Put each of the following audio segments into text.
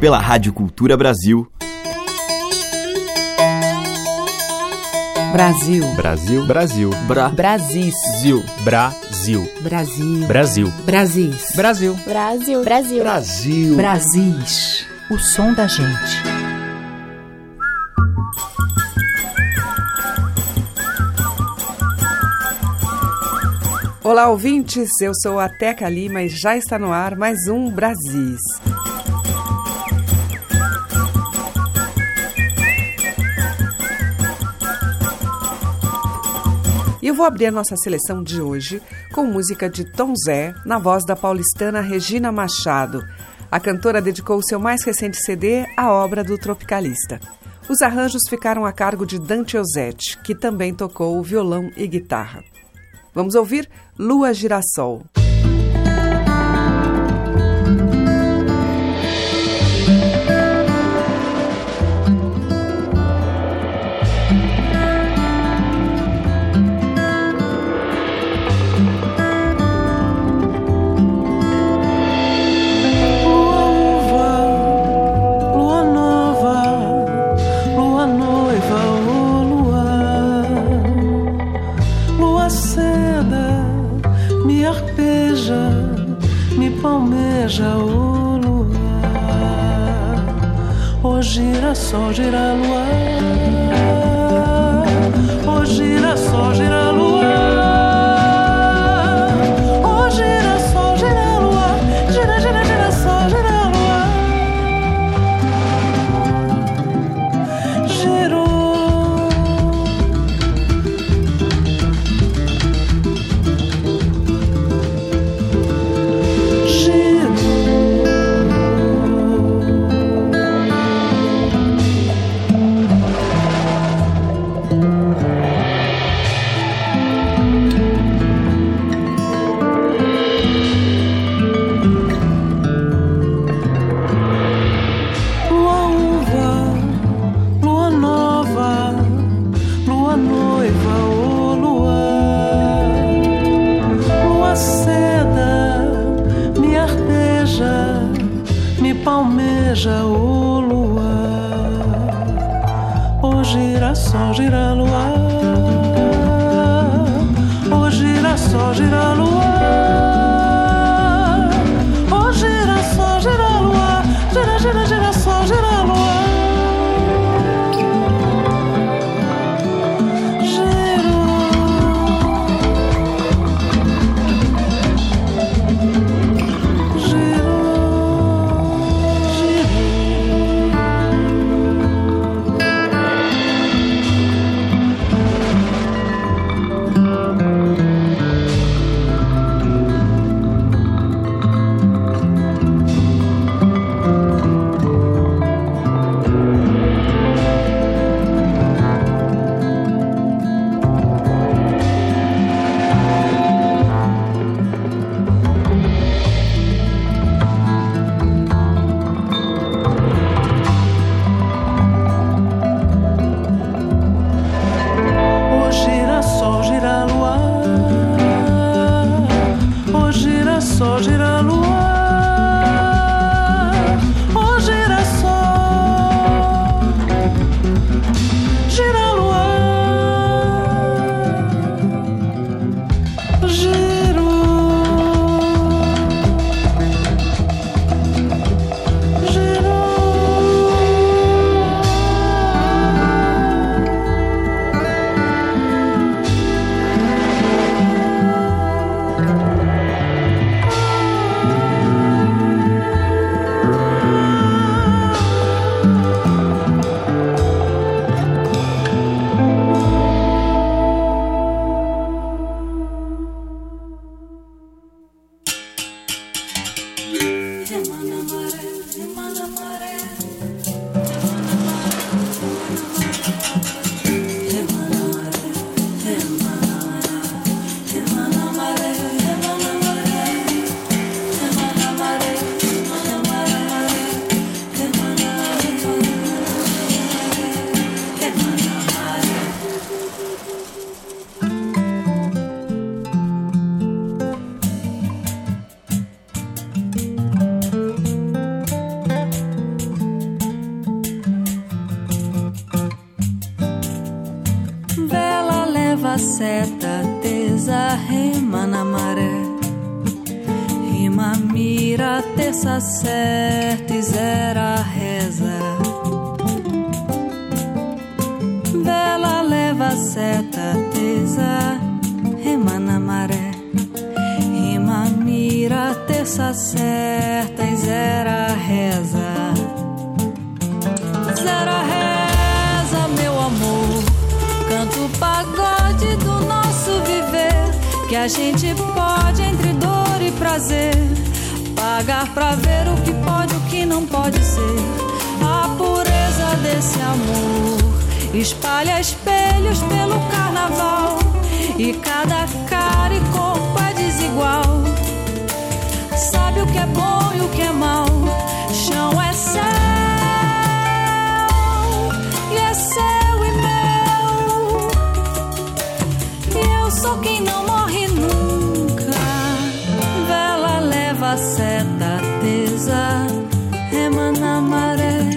pela Rádio Cultura Brasil. Brasil. Brasil. Brasil. Bra. Brasil. Brasil. Brasil. Brasil. Brasil. Brasil. Brasil. Brasil. Brasil. Brasis. O som da gente. Olá, ouvintes. Eu sou a Teca Lima e já está no ar mais um Brasis. Vou abrir a nossa seleção de hoje com música de Tom Zé, na voz da paulistana Regina Machado. A cantora dedicou seu mais recente CD à obra do tropicalista. Os arranjos ficaram a cargo de Dante Ozzetti, que também tocou violão e guitarra. Vamos ouvir Lua Girassol. gira só, gira lua. Oh, terça certa e zera reza. Zera reza, meu amor. Canto o pagode do nosso viver. Que a gente pode, entre dor e prazer, pagar pra ver o que pode, o que não pode ser. A pureza desse amor espalha espelhos pelo carnaval. E cada cara e corpo é desigual. Sabe o que é bom e o que é mal. Chão é céu e é seu e meu. E eu sou quem não morre nunca. Vela leva seta, tesa, rema na maré.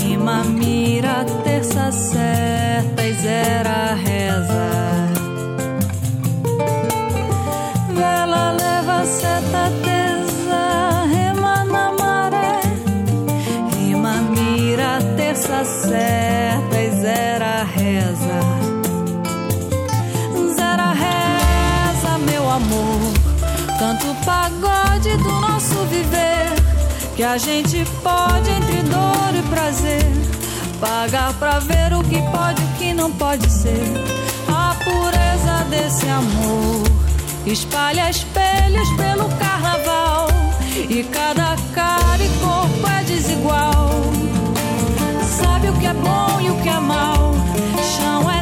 Rima, mira, terça certa e zera Que a gente pode, entre dor e prazer, pagar pra ver o que pode e o que não pode ser. A pureza desse amor espalha espelhos pelo carnaval. E cada cara e corpo é desigual. Sabe o que é bom e o que é mal. Chão é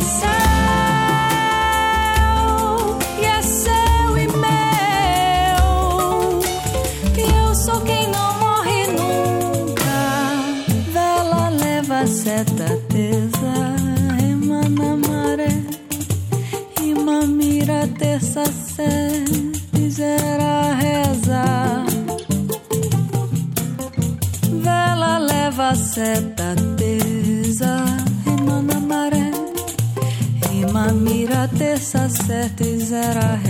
certa e zera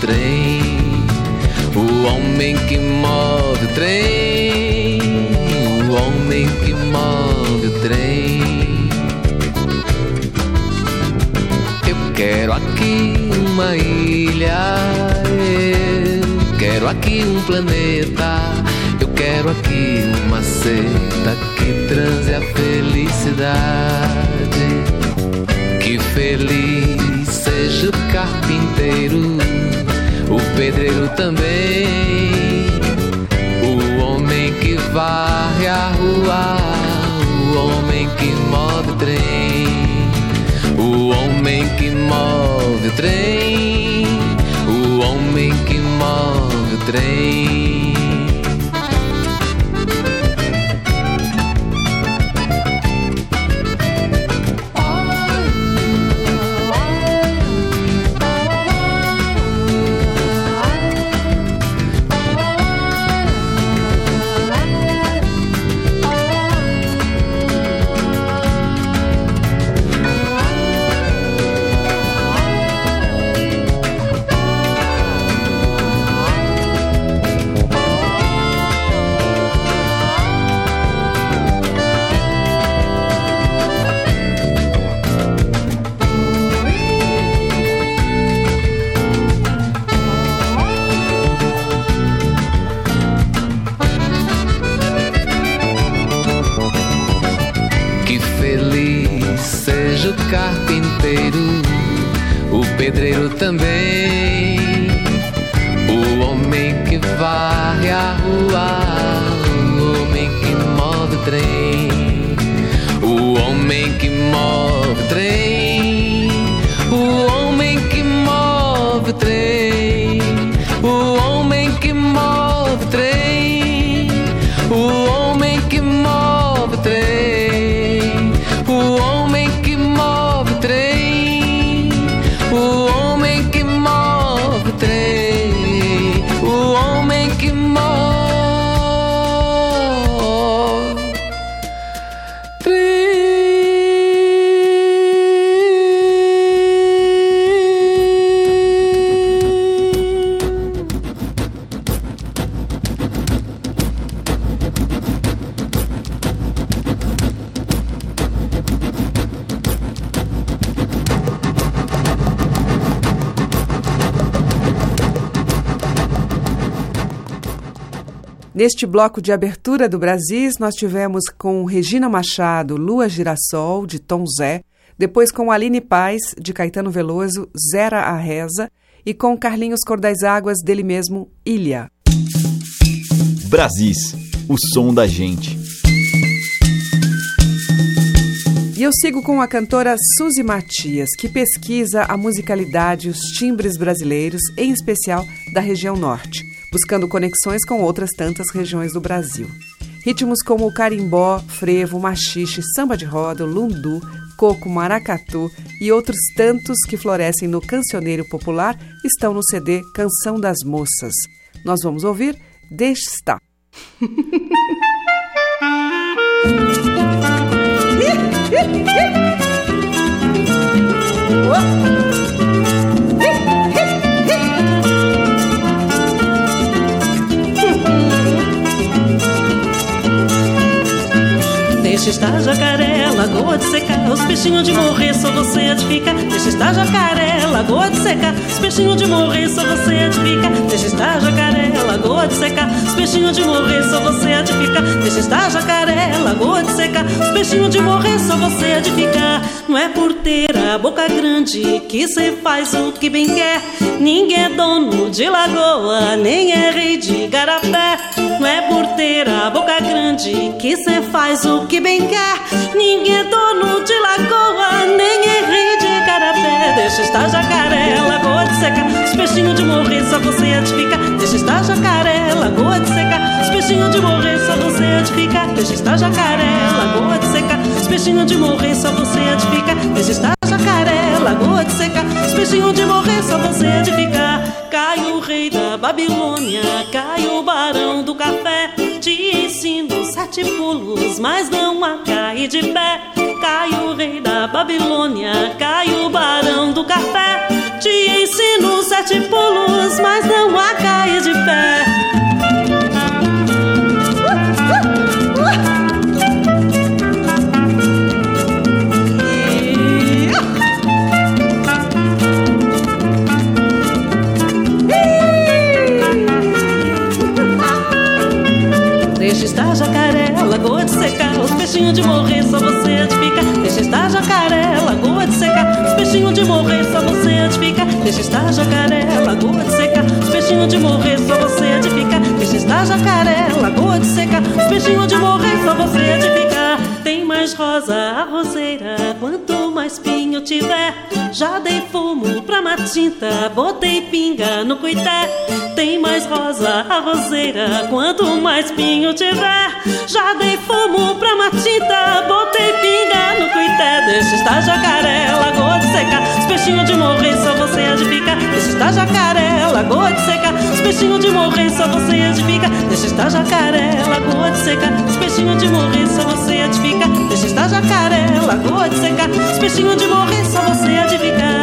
trem. O homem que move o trem, o homem que move o trem. Eu quero ilha. Eu quero aqui um planeta. Eu quero aqui uma seta que transe a felicidade. Que feliz seja o carpinteiro, o pedreiro também, o homem que varre a rua, o homem que move o trem, o homem que move o trem, o homem que move o trem. Neste bloco de abertura do Brasis, nós tivemos com Regina Machado, Lua Girassol, de Tom Zé, depois com Aline Paz, de Caetano Veloso, Zera a Reza, e com Carlinhos Cor das Águas, dele mesmo, Ilha. Brasis, o som da gente. E eu sigo com a cantora Suzy Matias, que pesquisa a musicalidade e os timbres brasileiros, em especial da região norte, buscando conexões com outras tantas regiões do Brasil. Ritmos como o carimbó, frevo, machixe, samba de roda, lundu, coco, maracatu e outros tantos que florescem no cancioneiro popular estão no CD Canção das Moças. Nós vamos ouvir Deixe Estar. Deixa estar jacaré, lagoa de Os peixinhos de morrer, só você ficar. Deixa estar jacaré, lagoa de secar. Os peixinhos de morrer, só você ficar. Deixa estar jacaré, lagoa de secar. Os peixinhos de morrer, só você ficar. Deixa estar jacaré, lagoa de secar. Os peixinhos de morrer, só você ficar. Não é por ter a boca grande Que cê faz o que bem quer. Ninguém é dono de lagoa Nem é rei de garapé. Não é por ter a boca grande Que cê faz o que bem quer. Ninguém é dono de lagoa Nem é rei de garapé Deixa estar jacaré, lagoa de secar Os peixinhos de morrer, só você há de ficar. Deixa estar jacaré, lagoa de secar Os peixinhos de morrer, só você há de ficar. Deixa estar jacaré, lagoa de secar Os peixinhos de morrer, só você há de ficar. Deixa estar jacaré, lagoa de secar Os peixinhos de morrer, só você há de ficar. Cai o rei da Babilônia Cai o barão do café. Te ensino sete pulos Mas não a cair de pé Cai o rei da Babilônia Cai o barão do café. Te ensino sete pulos Mas não a cair de pé Deixa estar jacaré, lagoa de secar. Os peixinhos de morrer, só você edifica. Deixa estar jacaré, lagoa de secar. Os peixinhos de morrer, só você edifica. Tem mais rosa a roseira, quanto mais pinho tiver. Já dei fumo pra matinta, botei pinga no cuité. Tem mais rosa a roseira, quanto mais pinho tiver. Já dei fumo pra matinta, botei pinga no cuité. Deixa estar jacaré, lagoa de secar. Os peixinhos de morrer, só você edifica. Deixa estar jacaré, lagoa de secar. Os peixinhos de morrer, só você edifica. Deixa estar jacaré, lagoa de secar. Os peixinhos de morrer, só você edifica. Deixa estar jacaré, lagoa de secar. Os de morrer, só você edifica.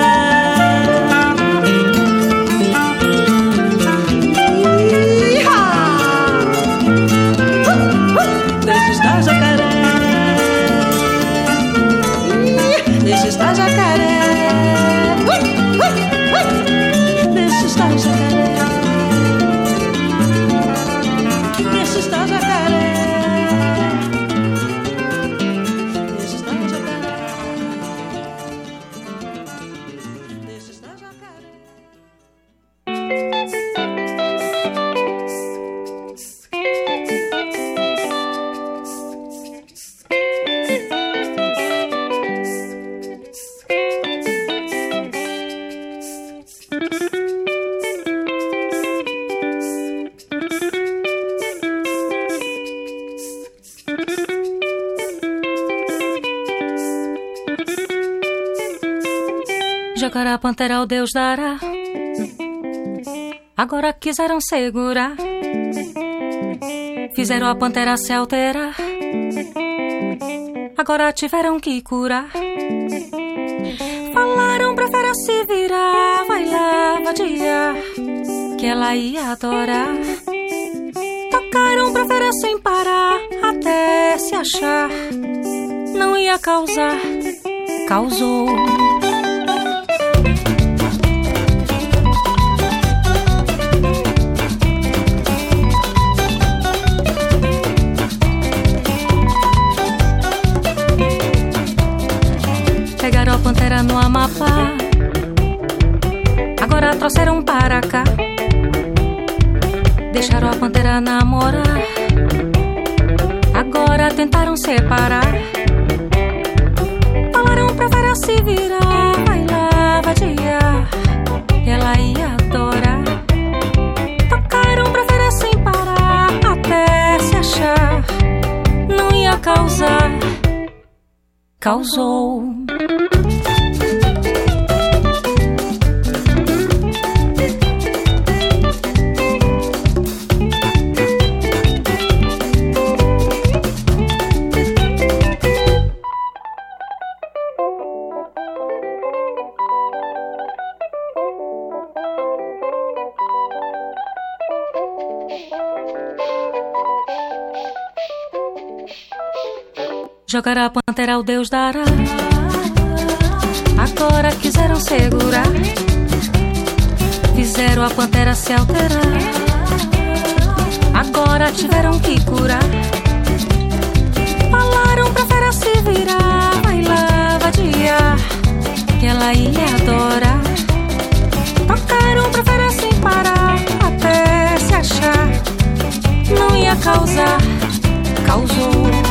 Jacará, pantera, o Deus dará. Agora quiseram segurar. Fizeram a pantera se alterar. Agora tiveram que curar. Falaram pra fera se virar. Vai lá, vadiar. Que ela ia adorar. Tocaram pra fera sem parar. Até se achar. Não ia causar. Causou. Trouxeram para cá. Deixaram a pantera namorar. Agora tentaram separar. Falaram pra fera se virar. Vai lá, vadiar. Ela ia adorar. Tocaram pra fera sem parar. Até se achar. Não ia causar. Causou. Jogará a pantera, o Deus dará. Agora quiseram segurar. Fizeram a pantera se alterar. Agora tiveram que curar. Falaram pra fera se virar. Vai lá, vadiar. Que ela ia adorar. Tocaram pra fera sem parar. Até se achar. Não ia causar. Causou.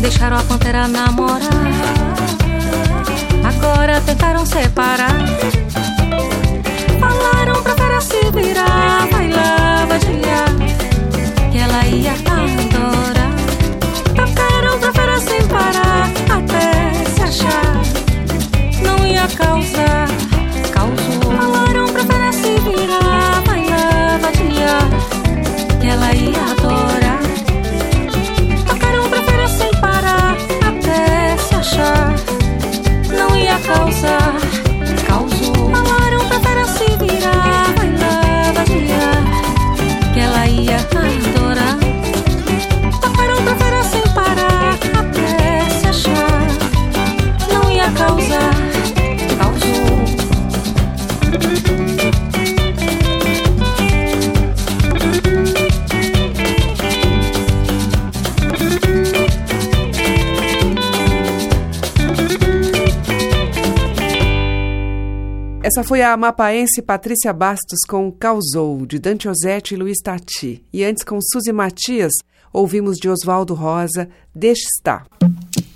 Deixaram a pantera namorar. Agora tentaram separar. Essa foi a amapaense Patrícia Bastos com Causou, de Dante Ozzetti e Luiz Tati. E antes, com Suzy Matias, ouvimos de Oswaldo Rosa, Deixa Estar.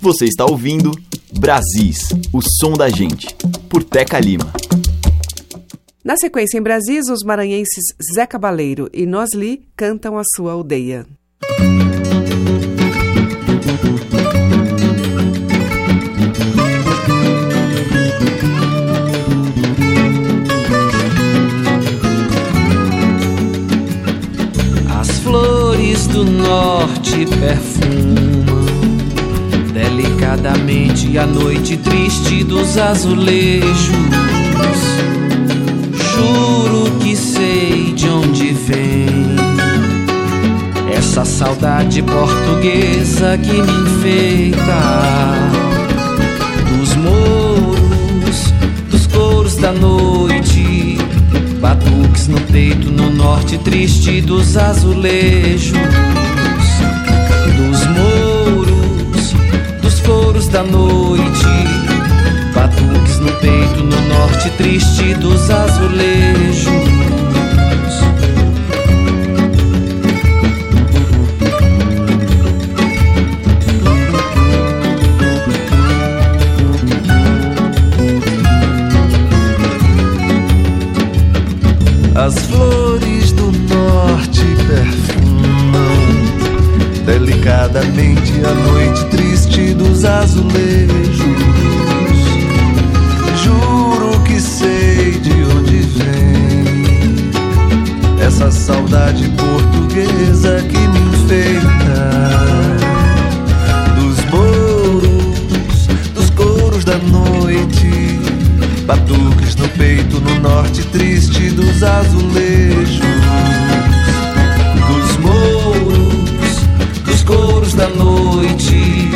Você está ouvindo Brasis, o som da gente, por Teca Lima. Na sequência, em Brasis, os maranhenses Zé Cabaleiro e Nosli cantam a sua aldeia. Norte perfumam delicadamente a noite triste dos azulejos. Juro que sei de onde vem essa saudade portuguesa que me enfeita. Dos moros, dos couros da noite Batuques no peito, no norte triste dos azulejos, dos coros da noite. Batuques no peito, no norte triste dos azulejos. As flores do norte perfumam delicadamente a noite triste dos azulejos. Juro que sei de onde vem essa saudade portuguesa que me enfeita. Dos mouros, dos coros da noite Batuques no peito, no norte triste dos azulejos Dos mouros, dos coros da noite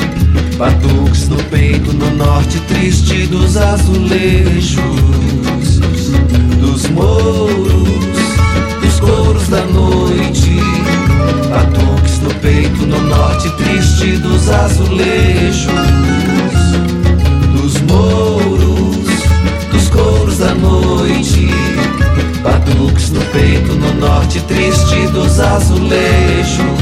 Batuques no peito, no norte triste dos azulejos Dos mouros, dos coros da noite Batuques no peito, no norte triste dos azulejos Dos mouros couros da noite, batuques no peito, no norte triste dos azulejos.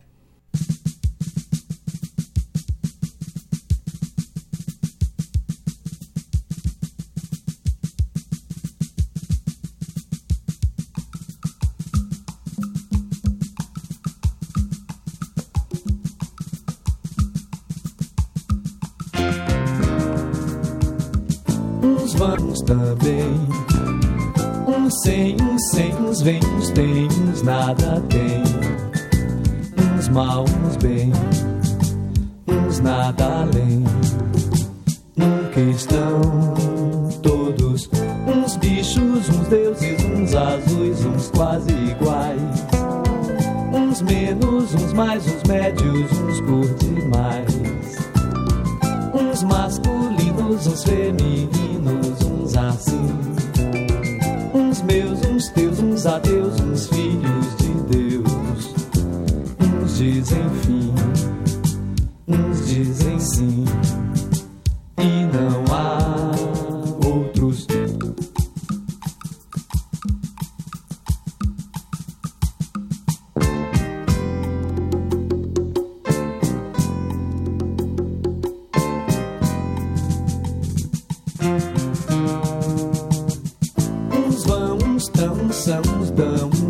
São,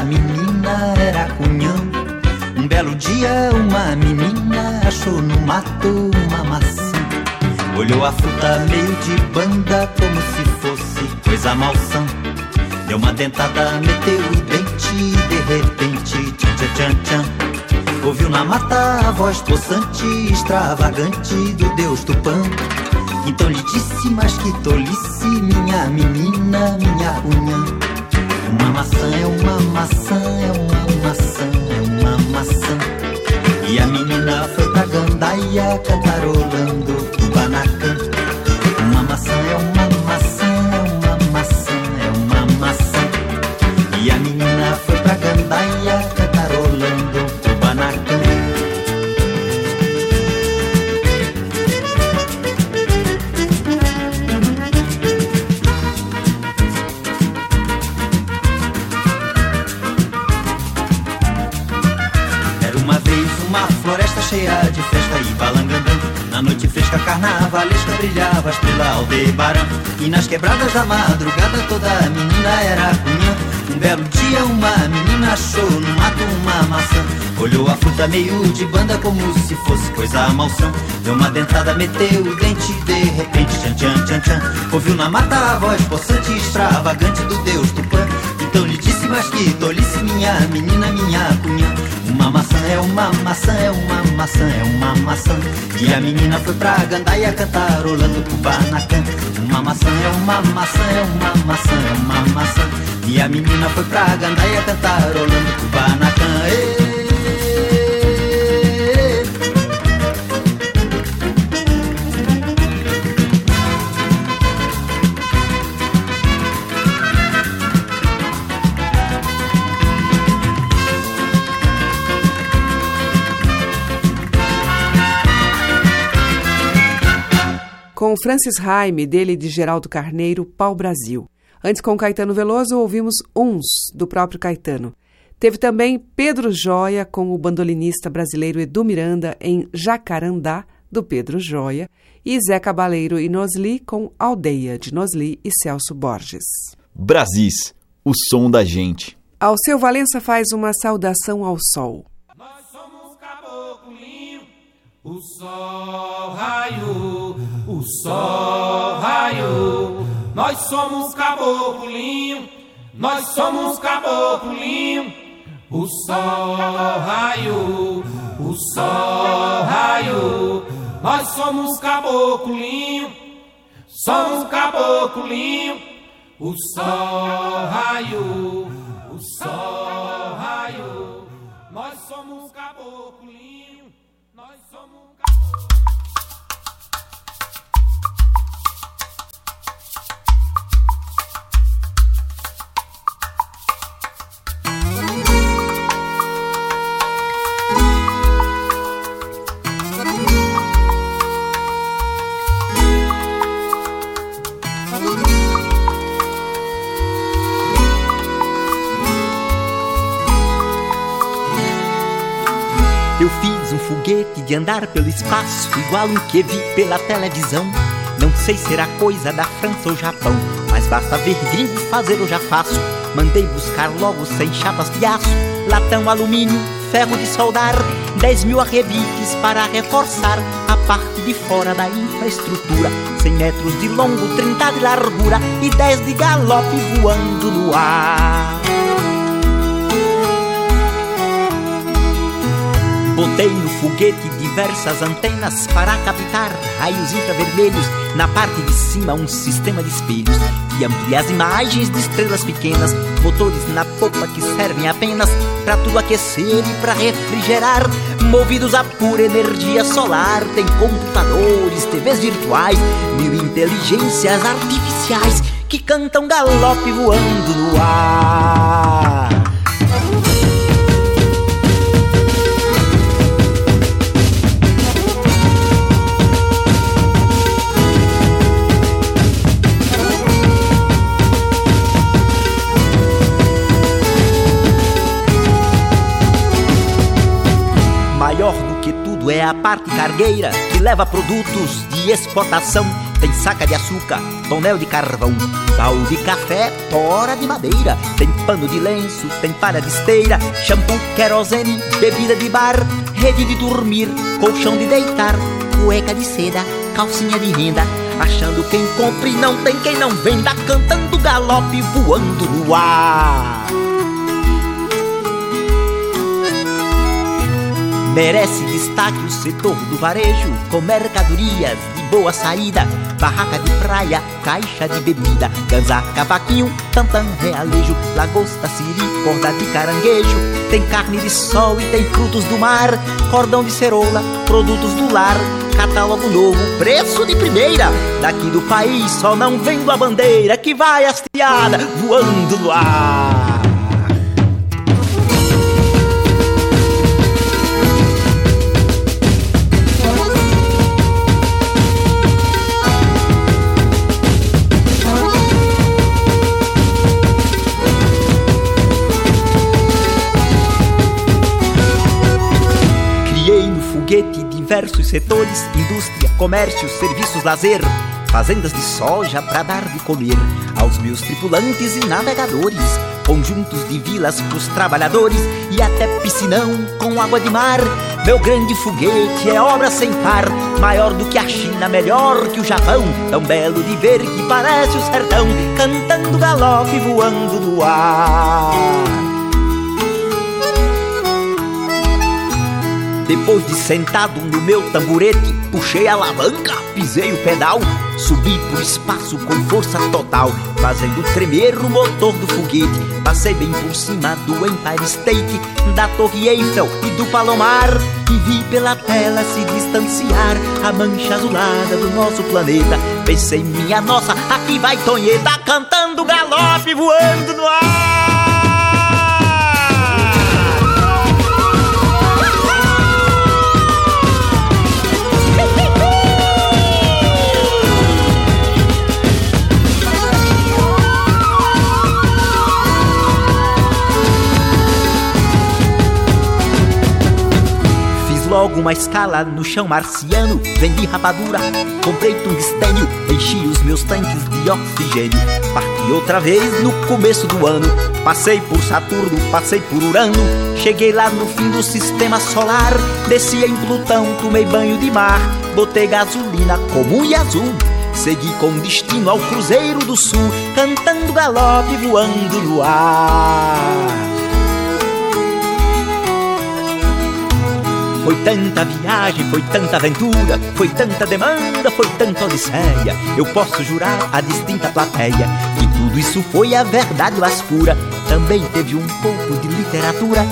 toda menina era cunhã. Um belo dia uma menina achou no mato uma maçã. Olhou a fruta meio de banda como se fosse coisa malsã. Deu uma dentada, meteu o dente e de repente, tchan tchan tchan tchan. Ouviu na mata a voz possante, extravagante do deus Tupã. Então lhe disse, mas que tolice, minha menina, minha cunhã. Uma maçã é uma maçã, é uma maçã, é uma maçã. E a menina foi pra gandaia cantarolando a estrela Aldebaran E nas quebradas da madrugada toda menina era cunhã. Um belo dia uma menina achou no mato uma maçã. Olhou a fruta meio de banda como se fosse coisa malsã Deu uma dentada, meteu o dente de repente tchan tchan tchan tchan. Ouviu na mata a voz possante e extravagante do deus Tupã Então lhe disse, mas que tolice minha menina, minha cunhã. Uma maçã é uma maçã, é uma maçã, é uma maçã. E a menina foi pra gandaia cantarolando Kubanacan Uma maçã é uma maçã, é uma maçã, é uma maçã. E a menina foi pra gandaia cantarolando Kubanacan Ê! Com Francis Raime, dele de Geraldo Carneiro, Pau Brasil. Antes, com Caetano Veloso, ouvimos Uns, do próprio Caetano. Teve também Pedro Joia com o bandolinista brasileiro Edu Miranda em Jacarandá, do Pedro Joia, e Zé Cabaleiro e Nosli com Aldeia, de Nosli e Celso Borges. Brasis, o som da gente. Alceu Valença faz uma saudação ao sol. Nós somos caboclinho, o sol raiou, o sol raiou. Nós somos caboclinho, nós somos caboclinho, o sol raiou, o sol raiou. Nós somos caboclinho, somos caboclinho, o sol raiou, o sol raiou. Nós somos caboclinho, um foguete de andar pelo espaço, igual um que vi pela televisão. Não sei se era coisa da França ou Japão, mas basta ver gringo fazer eu já faço. Mandei buscar logo cem chapas de aço, latão, alumínio, ferro de soldar, dez mil arrebites para reforçar a parte de fora da infraestrutura. Cem metros de longo, trinta de largura e dez de galope voando no ar. Botei no foguete diversas antenas para captar raios infravermelhos. Na parte de cima, um sistema de espelhos que amplia as imagens de estrelas pequenas. Motores na popa que servem apenas para tudo aquecer e para refrigerar. Movidos a pura energia solar, tem computadores, TVs virtuais, mil inteligências artificiais que cantam galope voando no ar. Tudo é a parte cargueira que leva produtos de exportação. Tem saca de açúcar, tonel de carvão, pau de café, tora de madeira. Tem pano de lenço, tem palha de esteira, shampoo, querosene, bebida de bar, rede de dormir, colchão de deitar, cueca de seda, calcinha de renda. Achando quem compre, não tem quem não venda, cantando galope voando no ar. Merece destaque o setor do varejo, com mercadorias de boa saída, barraca de praia, caixa de bebida, ganza, cavaquinho, tantã, realejo, lagosta, siri, corda de caranguejo, tem carne de sol e tem frutos do mar, cordão de cerola, produtos do lar, catálogo novo, preço de primeira, daqui do país só não vendo a bandeira que vai hasteada voando no ar. Diversos setores: indústria, comércio, serviços, lazer, fazendas de soja para dar de comer aos meus tripulantes e navegadores, conjuntos de vilas pros trabalhadores e até piscinão com água de mar. Meu grande foguete é obra sem par, maior do que a China, melhor que o Japão, tão belo de ver que parece o sertão, cantando galope voando no ar. Depois de sentado no meu tamborete, puxei a alavanca, pisei o pedal, subi pro espaço com força total, fazendo tremer o motor do foguete. Passei bem por cima do Empire State, da Torre Eiffel e do Palomar, e vi pela tela se distanciar a mancha azulada do nosso planeta. Pensei, minha nossa, aqui vai Tonheta cantando galope voando no ar. Logo uma escala no chão marciano. Vendi rapadura, comprei tungstênio, enchi os meus tanques de oxigênio. Parti outra vez no começo do ano. Passei por Saturno, passei por Urano. Cheguei lá no fim do sistema solar. Desci em Plutão, tomei banho de mar. Botei gasolina comum e azul. Segui com destino ao Cruzeiro do Sul, cantando galope voando no ar. Foi tanta viagem, foi tanta aventura, foi tanta demanda, foi tanta odisseia. Eu posso jurar a distinta plateia que tudo isso foi a verdade mais pura. Também teve um pouco de literatura,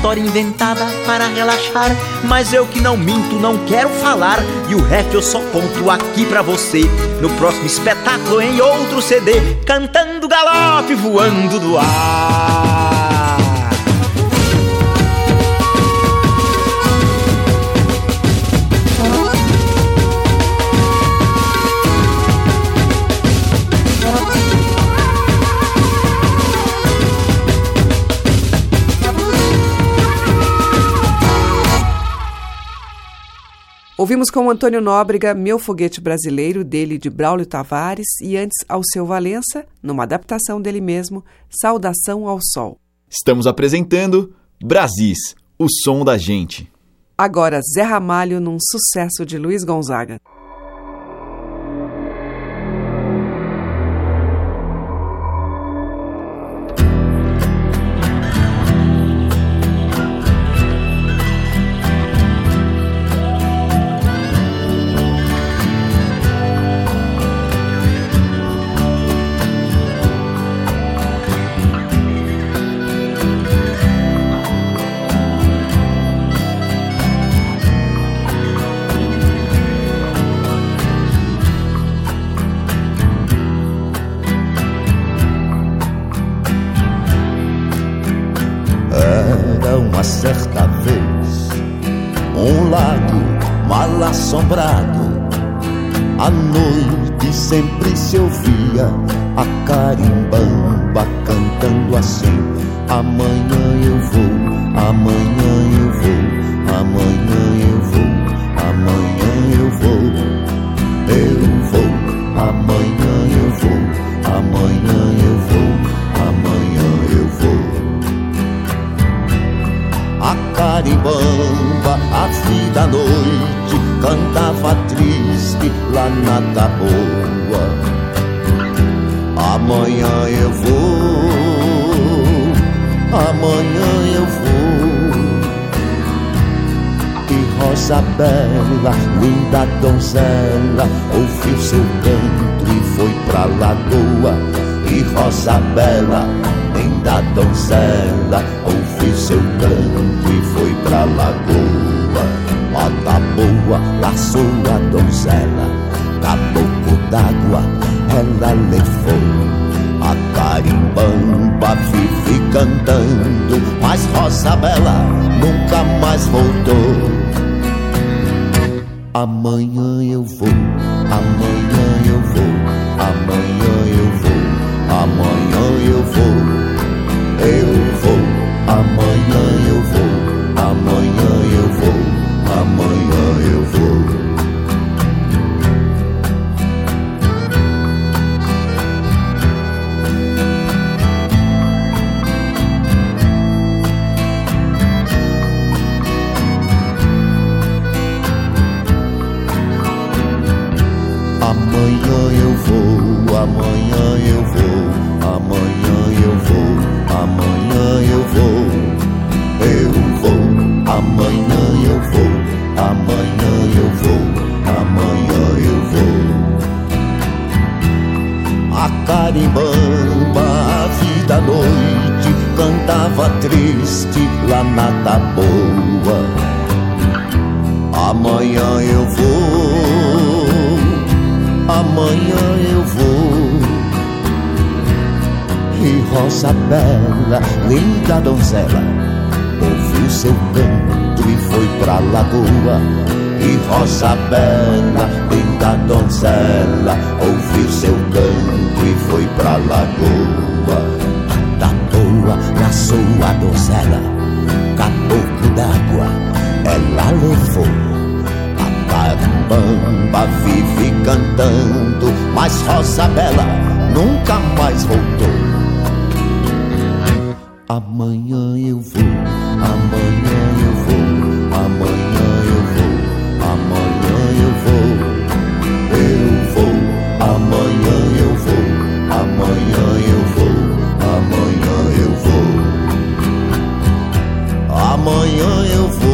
história inventada para relaxar. Mas eu que não minto, não quero falar. E o resto eu só conto aqui pra você. No próximo espetáculo, em outro CD, cantando galope, voando do ar. Ouvimos com Antônio Nóbrega Meu Foguete Brasileiro, dele de Braulio Tavares, e antes Alceu Valença, numa adaptação dele mesmo, Saudação ao Sol. Estamos apresentando Brasis, o som da gente. Agora Zé Ramalho num sucesso de Luiz Gonzaga. Eu Amanhã eu vou, amanhã eu vou, amanhã eu vou, amanhã eu vou, eu vou, amanhã eu vou, amanhã eu vou, amanhã eu vou, amanhã eu vou.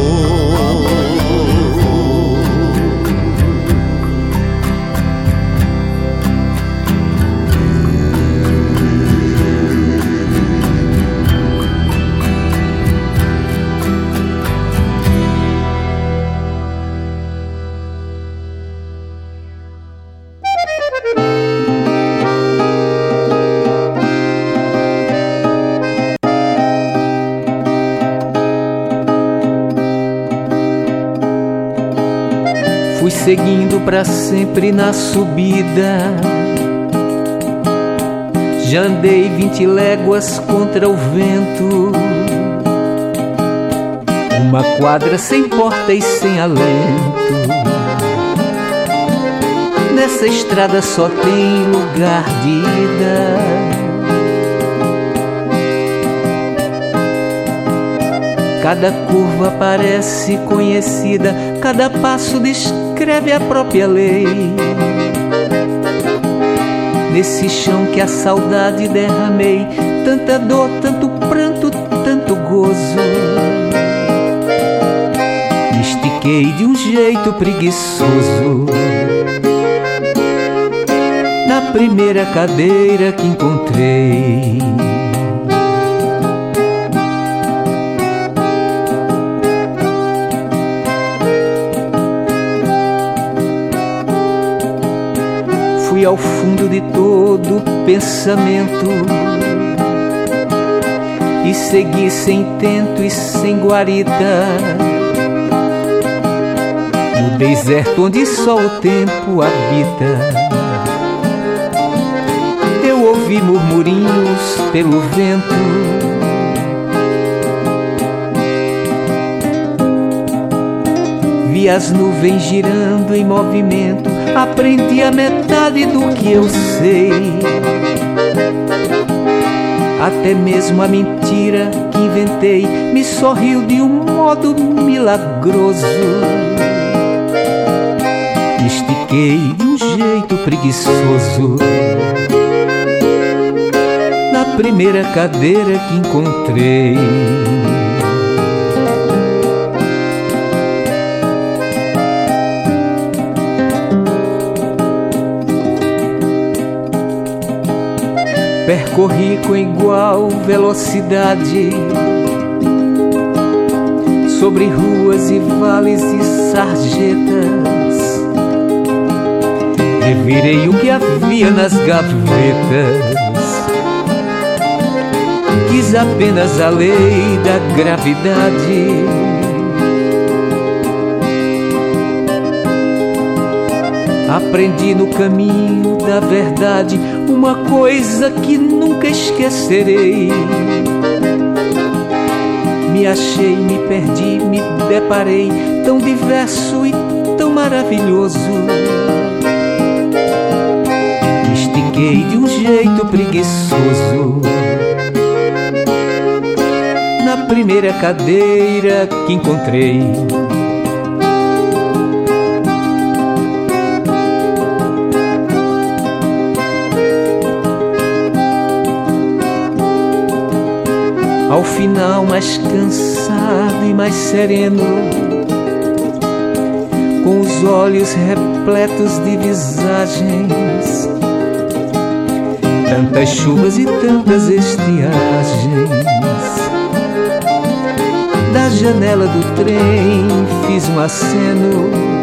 Seguindo pra sempre na subida. Já andei vinte léguas contra o vento. Uma quadra sem porta e sem alento. Nessa estrada só tem lugar de ida. Cada curva parece conhecida, cada passo descreve a própria lei. Nesse chão que a saudade derramei, tanta dor, tanto pranto, tanto gozo. Me estiquei de um jeito preguiçoso. Na primeira cadeira que encontrei. Ao fundo de todo pensamento e segui sem tento e sem guarida no deserto onde só o tempo habita. Eu ouvi murmurinhos pelo vento. Vi as nuvens girando em movimento, aprendi a metade do que eu sei. Até mesmo a mentira que inventei me sorriu de um modo milagroso. Estiquei de um jeito preguiçoso. Na primeira cadeira que encontrei. Percorri com igual velocidade sobre ruas e vales e sarjetas. Revirei o que havia nas gavetas. Quis apenas a lei da gravidade. Aprendi no caminho da verdade uma coisa que nunca esquecerei. Me achei, me perdi, me deparei tão diverso e tão maravilhoso. Me estiquei de um jeito preguiçoso. Na primeira cadeira que encontrei. Mais cansado e mais sereno, com os olhos repletos de visagens, tantas chuvas e tantas estiagens. Da janela do trem fiz um aceno.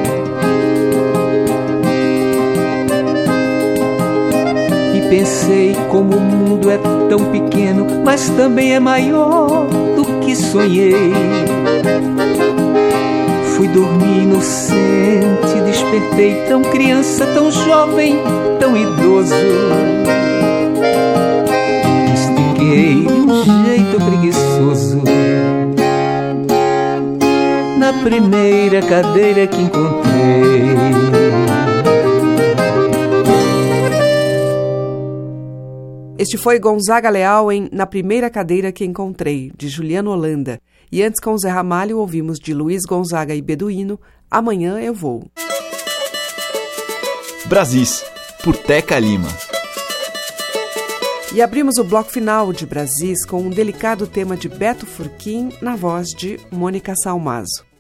Pensei como o mundo é tão pequeno, mas também é maior do que sonhei. Fui dormir inocente, despertei tão criança, tão jovem, tão idoso. Estiquei de um jeito preguiçoso. Na primeira cadeira que encontrei. Este foi Gonzaga Leal em Na Primeira Cadeira que Encontrei, de Juliano Holanda. E antes com Zé Ramalho ouvimos de Luiz Gonzaga e Beduíno, Amanhã Eu Vou. Brasis, por Teca Lima. E abrimos o bloco final de Brasis com um delicado tema de Beto Furquim na voz de Mônica Salmazo.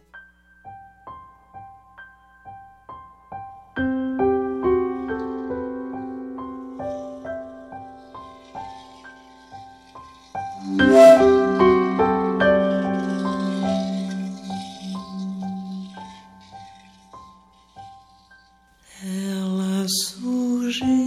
bouger.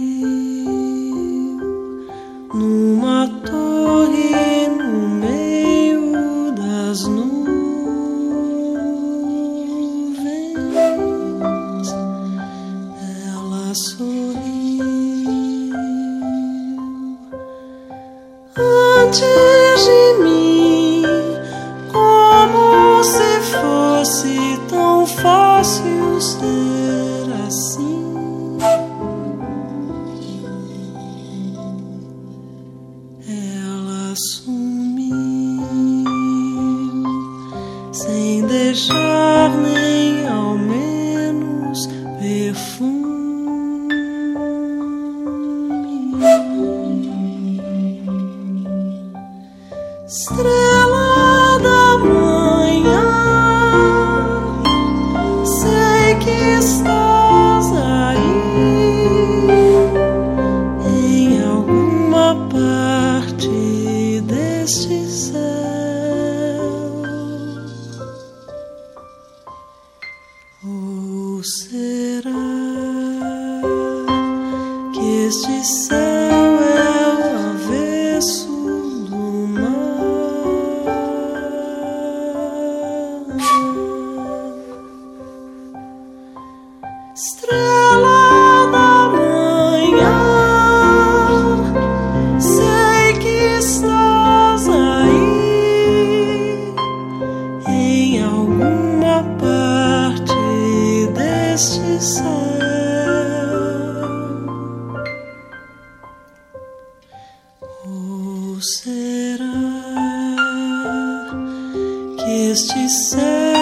Será que este céu?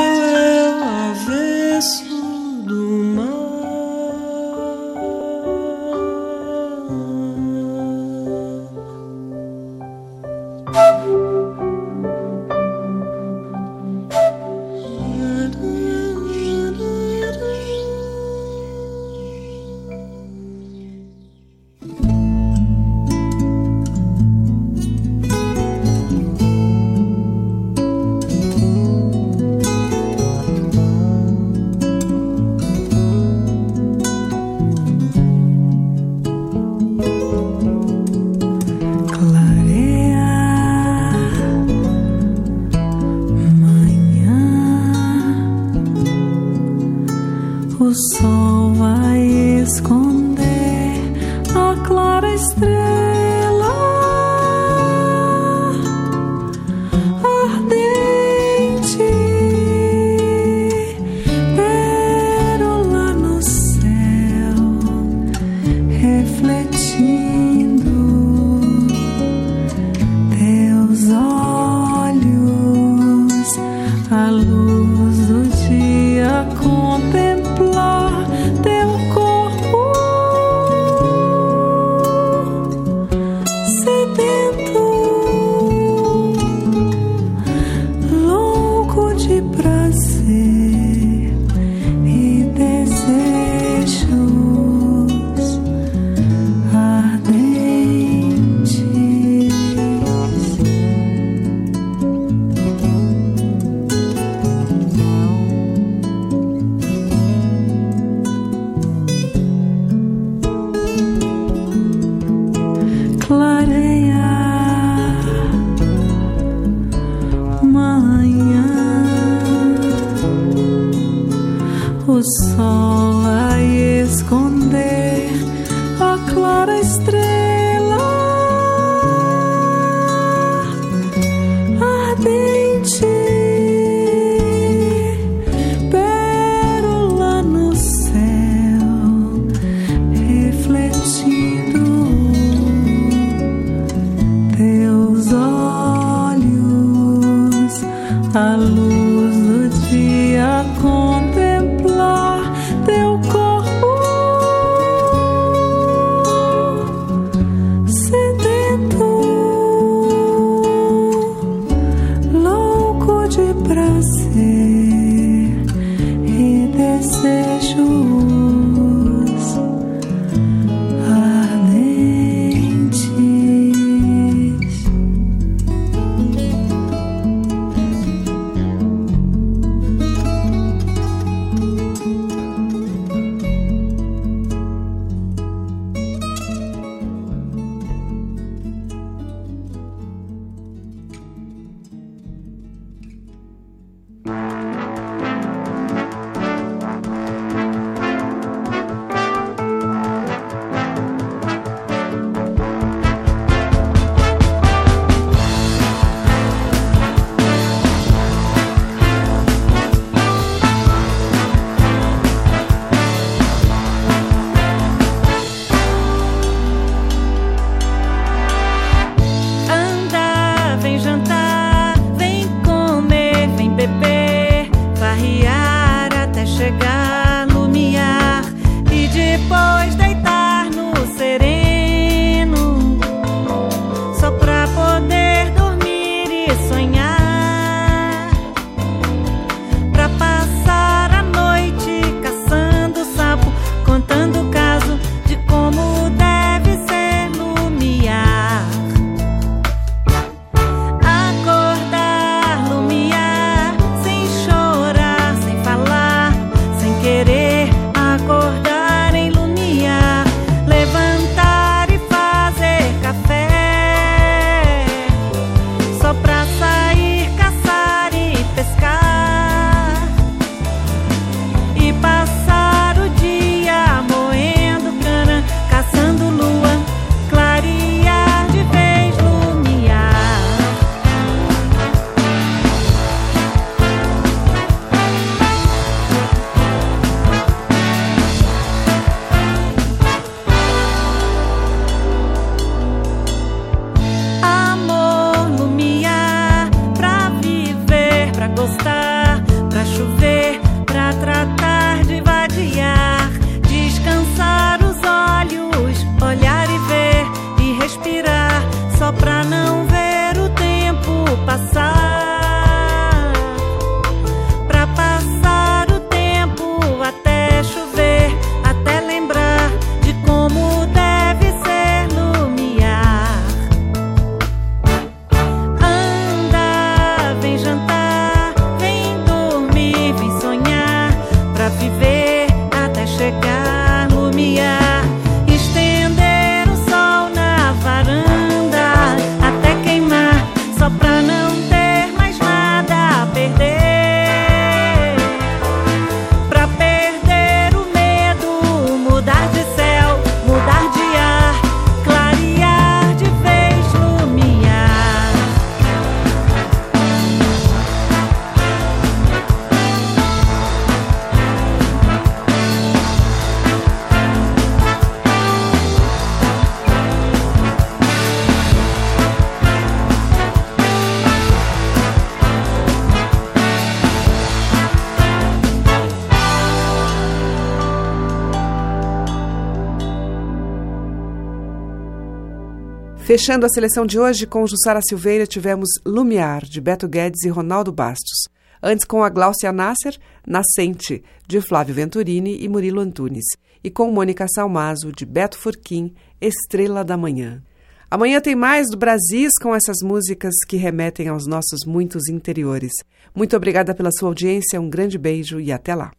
Fechando a seleção de hoje com Jussara Silveira, tivemos Lumiar, de Beto Guedes e Ronaldo Bastos. Antes com a Gláucia Nasser, Nascente, de Flávio Venturini e Murilo Antunes. E com Mônica Salmazo, de Beto Furquim, Estrela da Manhã. Amanhã tem mais do Brasis com essas músicas que remetem aos nossos muitos interiores. Muito obrigada pela sua audiência, um grande beijo e até lá.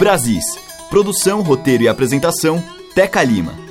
Brasis. Produção, roteiro e apresentação, Teca Lima.